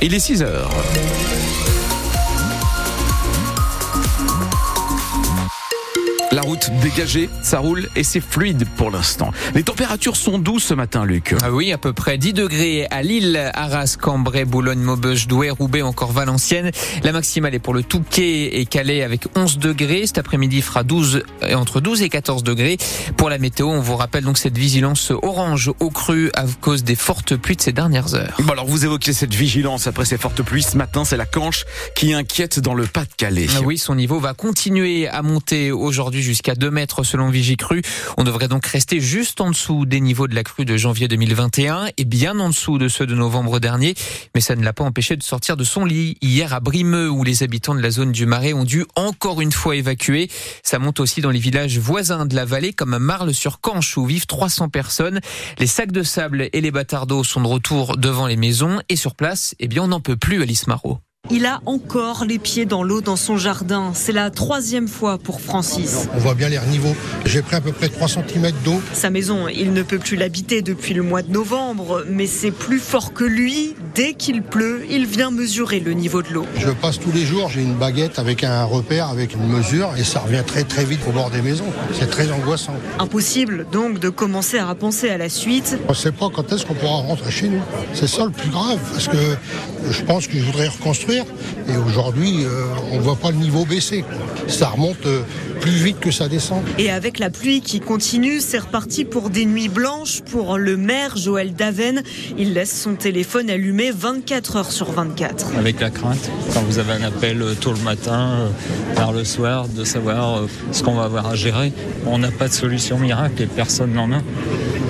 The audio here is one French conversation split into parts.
Il est 6 heures. La route dégagée, ça roule et c'est fluide pour l'instant. Les températures sont douces ce matin, Luc. Ah oui, à peu près 10 degrés à Lille, Arras, Cambrai, Boulogne, Maubeuge, Douai, Roubaix, encore Valenciennes. La maximale est pour le Touquet et Calais avec 11 degrés. Cet après-midi il fera 12, entre 12 et 14 degrés. Pour la météo, on vous rappelle donc cette vigilance orange au cru à cause des fortes pluies de ces dernières heures. Bon alors vous évoquez cette vigilance après ces fortes pluies. Ce matin, c'est la canche qui inquiète dans le Pas-de-Calais. Ah oui, son niveau va continuer à monter aujourd'hui jusqu'à 2 mètres selon Vigicru. On devrait donc rester juste en dessous des niveaux de la crue de janvier 2021 et bien en dessous de ceux de novembre dernier. Mais ça ne l'a pas empêché de sortir de son lit hier à Brimeux où les habitants de la zone du Marais ont dû encore une fois évacuer. Ça monte aussi dans les villages voisins de la vallée comme Marle-sur-Canche où vivent 300 personnes. Les sacs de sable et les bâtards d'eau sont de retour devant les maisons et sur place, eh bien on n'en peut plus Alice Marot. Il a encore les pieds dans l'eau dans son jardin. C'est la troisième fois pour Francis. On voit bien les niveaux. J'ai pris à peu près 3 cm d'eau. Sa maison, il ne peut plus l'habiter depuis le mois de novembre, mais c'est plus fort que lui. Dès qu'il pleut, il vient mesurer le niveau de l'eau. Je passe tous les jours, j'ai une baguette avec un repère, avec une mesure, et ça revient très très vite au bord des maisons. C'est très angoissant. Impossible donc de commencer à penser à la suite. On ne sait pas quand est-ce qu'on pourra rentrer chez nous. C'est ça le plus grave, parce que je pense que je voudrais reconstruire et aujourd'hui, euh, on ne voit pas le niveau baisser. Ça remonte euh, plus vite que ça descend. Et avec la pluie qui continue, c'est reparti pour des nuits blanches pour le maire Joël Daven. Il laisse son téléphone allumé 24 heures sur 24. Avec la crainte, quand vous avez un appel euh, tôt le matin, tard le soir, de savoir ce qu'on va avoir à gérer, on n'a pas de solution miracle et personne n'en a.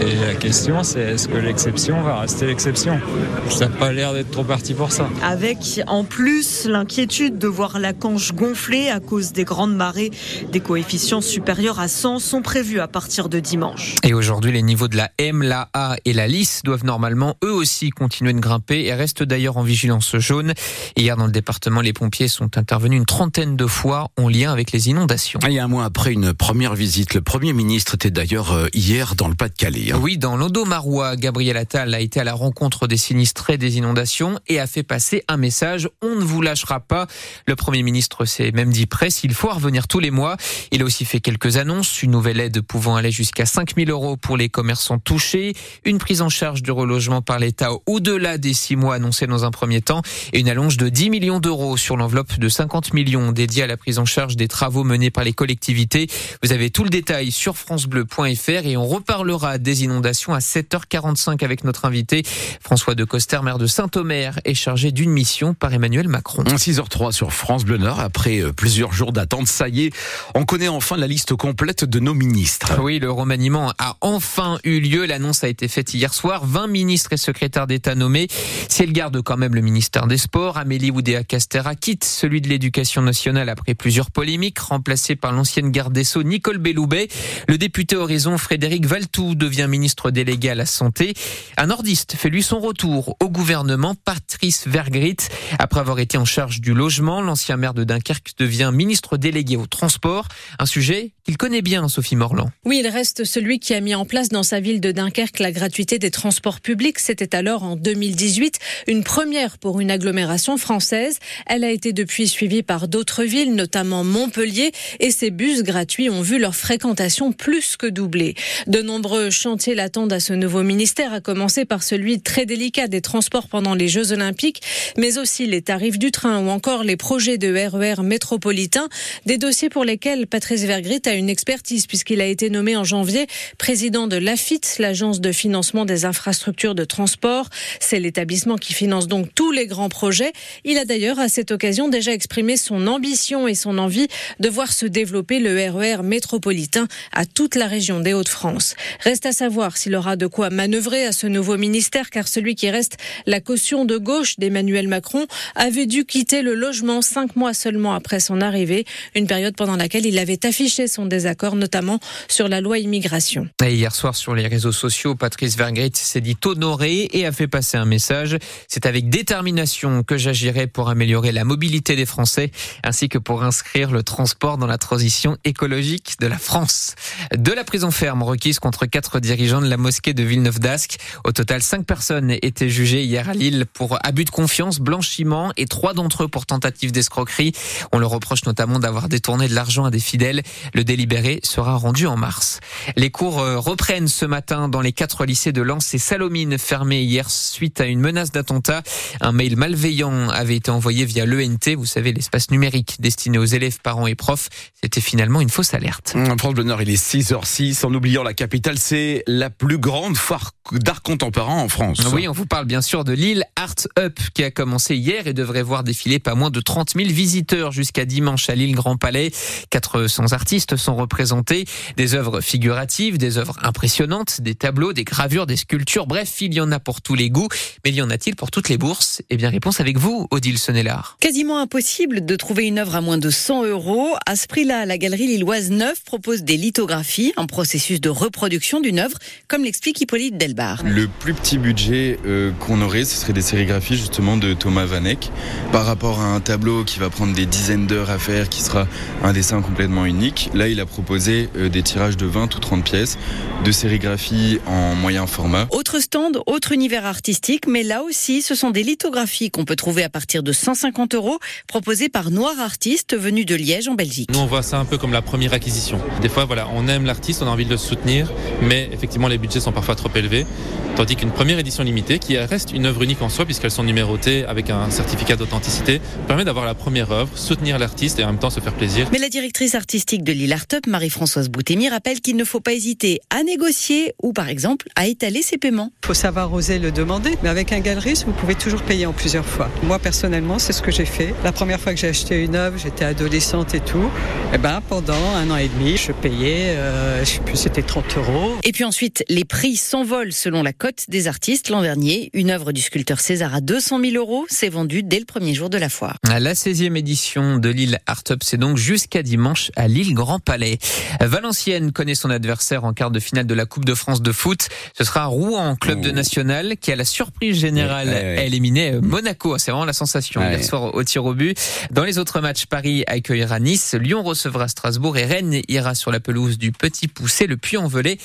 Et la question, c'est est-ce que l'exception va rester l'exception? Ça n'a pas l'air d'être trop parti pour ça. Avec en plus l'inquiétude de voir la canche gonfler à cause des grandes marées. Des coefficients supérieurs à 100 sont prévus à partir de dimanche. Et aujourd'hui, les niveaux de la M, la A et la Lys doivent normalement eux aussi continuer de grimper et restent d'ailleurs en vigilance jaune. Hier, dans le département, les pompiers sont intervenus une trentaine de fois en lien avec les inondations. Il y a un mois après une première visite, le Premier ministre était d'ailleurs euh, hier dans le Pas-de-Calais. Oui, dans l'Odo-Marois, Gabriel Attal a été à la rencontre des sinistrés des inondations et a fait passer un message on ne vous lâchera pas. Le Premier ministre s'est même dit prêt s'il faut revenir tous les mois. Il a aussi fait quelques annonces, une nouvelle aide pouvant aller jusqu'à 5 000 euros pour les commerçants touchés, une prise en charge du relogement par l'État au-delà des six mois annoncés dans un premier temps et une allonge de 10 millions d'euros sur l'enveloppe de 50 millions dédiée à la prise en charge des travaux menés par les collectivités. Vous avez tout le détail sur francebleu.fr et on reparlera des inondations à 7h45 avec notre invité. François de Coster, maire de Saint-Omer, est chargé d'une mission par Emmanuel Macron. 6h03 sur France Bleu Nord. Après euh, plusieurs jours d'attente, ça y est, on connaît enfin la liste complète de nos ministres. Oui, le remaniement a enfin eu lieu. L'annonce a été faite hier soir. 20 ministres et secrétaires d'État nommés. Si elle garde quand même le ministère des Sports, Amélie Oudéa-Castera quitte celui de l'Éducation nationale après plusieurs polémiques, remplacé par l'ancienne garde des Sceaux Nicole Belloubet. Le député Horizon Frédéric Valtou devient ministre délégué à la Santé. Un nordiste fait lui son retour au gouvernement, Patrice Vergrit. Après avoir été en charge du logement, l'ancien maire de Dunkerque devient ministre délégué au transport. Un sujet qu'il connaît bien, Sophie Morland. Oui, il reste celui qui a mis en place dans sa ville de Dunkerque la gratuité des transports publics. C'était alors en 2018 une première pour une agglomération française. Elle a été depuis suivie par d'autres villes, notamment Montpellier, et ces bus gratuits ont vu leur fréquentation plus que doubler. De nombreux chantiers l'attendent à ce nouveau ministère, à commencer par celui très délicat des transports pendant les Jeux Olympiques, mais aussi les tarifs du train ou encore les projets de RER e métropolitain, des dossiers pour lesquels Patrice Vergrit a une expertise puisqu'il a été nommé en janvier président de l'AFIT, l'agence de financement des infrastructures de transport. C'est l'établissement qui finance donc tous les grands projets. Il a d'ailleurs à cette occasion déjà exprimé son ambition et son envie de voir se développer le RER e métropolitain à toute la région des Hauts-de-France. Reste à savoir s'il aura de quoi manœuvrer à ce nouveau ministère, car celui qui reste la caution de gauche d'Emmanuel Macron avait dû quitter le logement cinq mois seulement après son arrivée, une période pendant laquelle il avait affiché son désaccord, notamment sur la loi immigration. Et hier soir, sur les réseaux sociaux, Patrice Vergrit s'est dit honoré et a fait passer un message. C'est avec détermination que j'agirai pour améliorer la mobilité des Français, ainsi que pour inscrire le transport dans la transition écologique de la France. De la prison ferme requise contre quatre directeurs dirigeant de la mosquée de Villeneuve d'Ascq. Au total, cinq personnes étaient jugées hier à Lille pour abus de confiance, blanchiment et trois d'entre eux pour tentative d'escroquerie. On leur reproche notamment d'avoir détourné de l'argent à des fidèles. Le délibéré sera rendu en mars. Les cours euh, reprennent ce matin dans les quatre lycées de Lens et Salomine fermés hier suite à une menace d'attentat. Un mail malveillant avait été envoyé via l'ENT, vous savez, l'espace numérique destiné aux élèves, parents et profs. C'était finalement une fausse alerte. France Bleu Nord, il est 6h06. En oubliant la capitale, c'est la plus grande foire d'art contemporain en France. Oui, on vous parle bien sûr de l'île Art Up qui a commencé hier et devrait voir défiler pas moins de 30 000 visiteurs jusqu'à dimanche à l'île Grand Palais. 400 artistes sont représentés, des œuvres figuratives, des œuvres impressionnantes, des tableaux, des gravures, des sculptures. Bref, il y en a pour tous les goûts. Mais y en a-t-il pour toutes les bourses? Eh bien, réponse avec vous, Odile Sonnellard. Quasiment impossible de trouver une œuvre à moins de 100 euros. À ce prix-là, la galerie Lilloise 9 propose des lithographies, un processus de reproduction d'une œuvre, comme l'explique Hippolyte Delbar. Le plus petit budget euh, qu'on aurait, ce serait des sérigraphies justement de Thomas Vanek. Par rapport à un tableau qui va prendre des dizaines d'heures à faire, qui sera un dessin complètement unique, là il a proposé euh, des tirages de 20 ou 30 pièces, de sérigraphie en moyen format. Autre stand, autre univers artistique, mais là aussi, ce sont des lithographies qu'on peut trouver à partir de 150 euros, proposées par Noir Artiste, venu de Liège en Belgique. Nous, on voit ça un peu comme la première acquisition. Des fois, voilà, on aime l'artiste, on a envie de le soutenir, mais effectivement, les budgets sont parfois trop élevés. Tandis qu'une première édition limitée, qui reste une œuvre unique en soi, puisqu'elles sont numérotées avec un certificat d'authenticité, permet d'avoir la première œuvre, soutenir l'artiste et en même temps se faire plaisir. Mais la directrice artistique de l'île Art Up, Marie-Françoise Boutémy, rappelle qu'il ne faut pas hésiter à négocier ou, par exemple, à étaler ses paiements. Il faut savoir oser le demander, mais avec un galeriste, vous pouvez toujours payer en plusieurs fois. Moi, personnellement, c'est ce que j'ai fait. La première fois que j'ai acheté une œuvre, j'étais adolescente et tout. Et ben, pendant un an et demi, je payais, euh, je sais plus, c'était 30 euros. Et puis ensuite, les prix s'envolent selon la cote des artistes. L'an dernier, une œuvre du sculpteur César à 200 000 euros s'est vendue dès le premier jour de la foire. La 16e édition de l'île Art Up, c'est donc jusqu'à dimanche à l'île Grand Palais. Valenciennes connaît son adversaire en quart de finale de la Coupe de France de foot. Ce sera Rouen, club de national, qui a la surprise générale Ouais, ouais, ouais. a éliminé Monaco. C'est vraiment la sensation Ouais. hier soir au tir au but. Dans les autres matchs, Paris accueillera Nice, Lyon recevra Strasbourg et Rennes ira sur la pelouse du Petit Poussé, le Puy-en-Velay.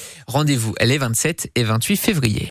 Rendez-vous les 27 et 28 février.